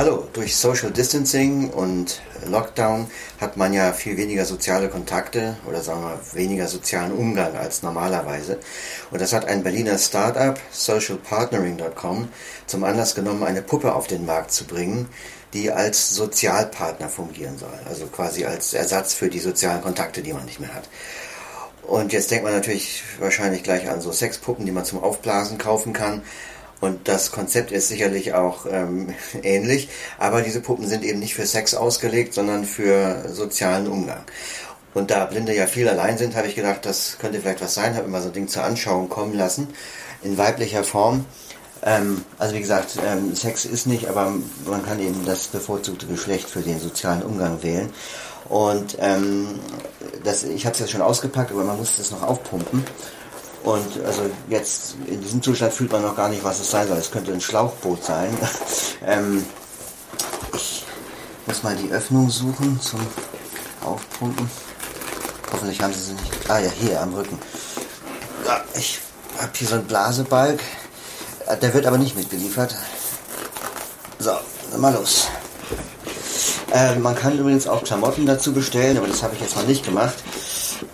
Hallo, durch Social Distancing und Lockdown hat man ja viel weniger soziale Kontakte oder sagen wir weniger sozialen Umgang als normalerweise. Und das hat ein Berliner Startup, socialpartnering.com, zum Anlass genommen, eine Puppe auf den Markt zu bringen, die als Sozialpartner fungieren soll. Also quasi als Ersatz für die sozialen Kontakte, die man nicht mehr hat. Und jetzt denkt man natürlich wahrscheinlich gleich an so Sexpuppen, die man zum Aufblasen kaufen kann. Und das Konzept ist sicherlich auch ähm, ähnlich, aber diese Puppen sind eben nicht für Sex ausgelegt, sondern für sozialen Umgang. Und da Blinde ja viel allein sind, habe ich gedacht, das könnte vielleicht was sein, habe immer so ein Ding zur Anschauung kommen lassen, in weiblicher Form. Ähm, also wie gesagt, ähm, Sex ist nicht, aber man kann eben das bevorzugte Geschlecht für den sozialen Umgang wählen. Und ähm, das, ich habe es jetzt schon ausgepackt, aber man muss das noch aufpumpen. Und also jetzt in diesem Zustand fühlt man noch gar nicht, was es sein soll. Es könnte ein Schlauchboot sein. ähm, ich muss mal die Öffnung suchen zum Aufpumpen. Hoffentlich haben sie sie nicht. Ah ja, hier am Rücken. Ja, ich habe hier so einen Blasebalg. Der wird aber nicht mitgeliefert. So, mal los. Äh, man kann übrigens auch Klamotten dazu bestellen, aber das habe ich jetzt noch nicht gemacht.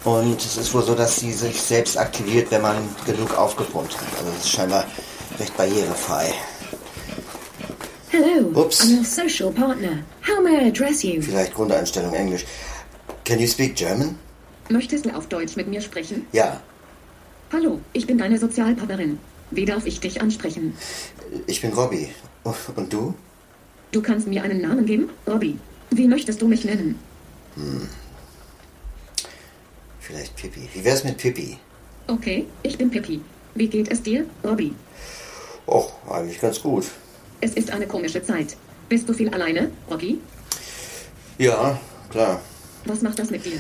Und es ist wohl so, dass sie sich selbst aktiviert, wenn man genug aufgepumpt hat. Also es ist scheinbar recht barrierefrei. Hello, Oops. I'm your social partner. How may I address you? Vielleicht Grundeinstellung Englisch. Can you speak German? Möchtest du auf Deutsch mit mir sprechen? Ja, Hallo, ich bin deine Sozialpartnerin. Wie darf ich dich ansprechen? ich bin Robbie. Und du? Du kannst mir einen Namen geben? Robbie. Wie möchtest du mich nennen? Vielleicht Pippi. Wie wär's mit Pippi? Okay, ich bin Pippi. Wie geht es dir, Robbie? Och, eigentlich ganz gut. Es ist eine komische Zeit. Bist du viel alleine, Robbie? Ja, klar. Was macht das mit dir?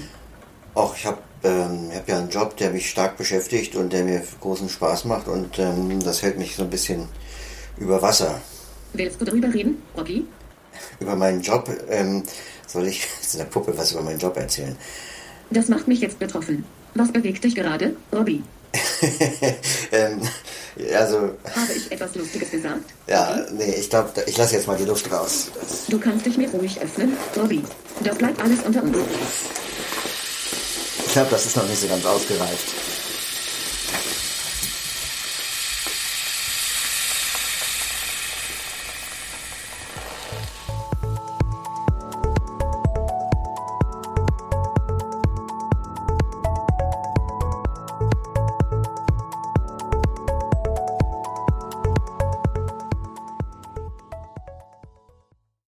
Och, ich habe ähm, hab ja einen Job, der mich stark beschäftigt und der mir großen Spaß macht und ähm, das hält mich so ein bisschen über Wasser. Willst du darüber reden, Robbie? Über meinen Job, ähm, soll ich zu der Puppe was über meinen Job erzählen? Das macht mich jetzt betroffen. Was bewegt dich gerade, Robbie? ähm, also, Habe ich etwas Lustiges gesagt? ja, nee, ich glaube, ich lasse jetzt mal die Luft raus. Du kannst dich mir ruhig öffnen, Robbie. Das bleibt alles unter uns. Ich glaube, das ist noch nicht so ganz ausgereift.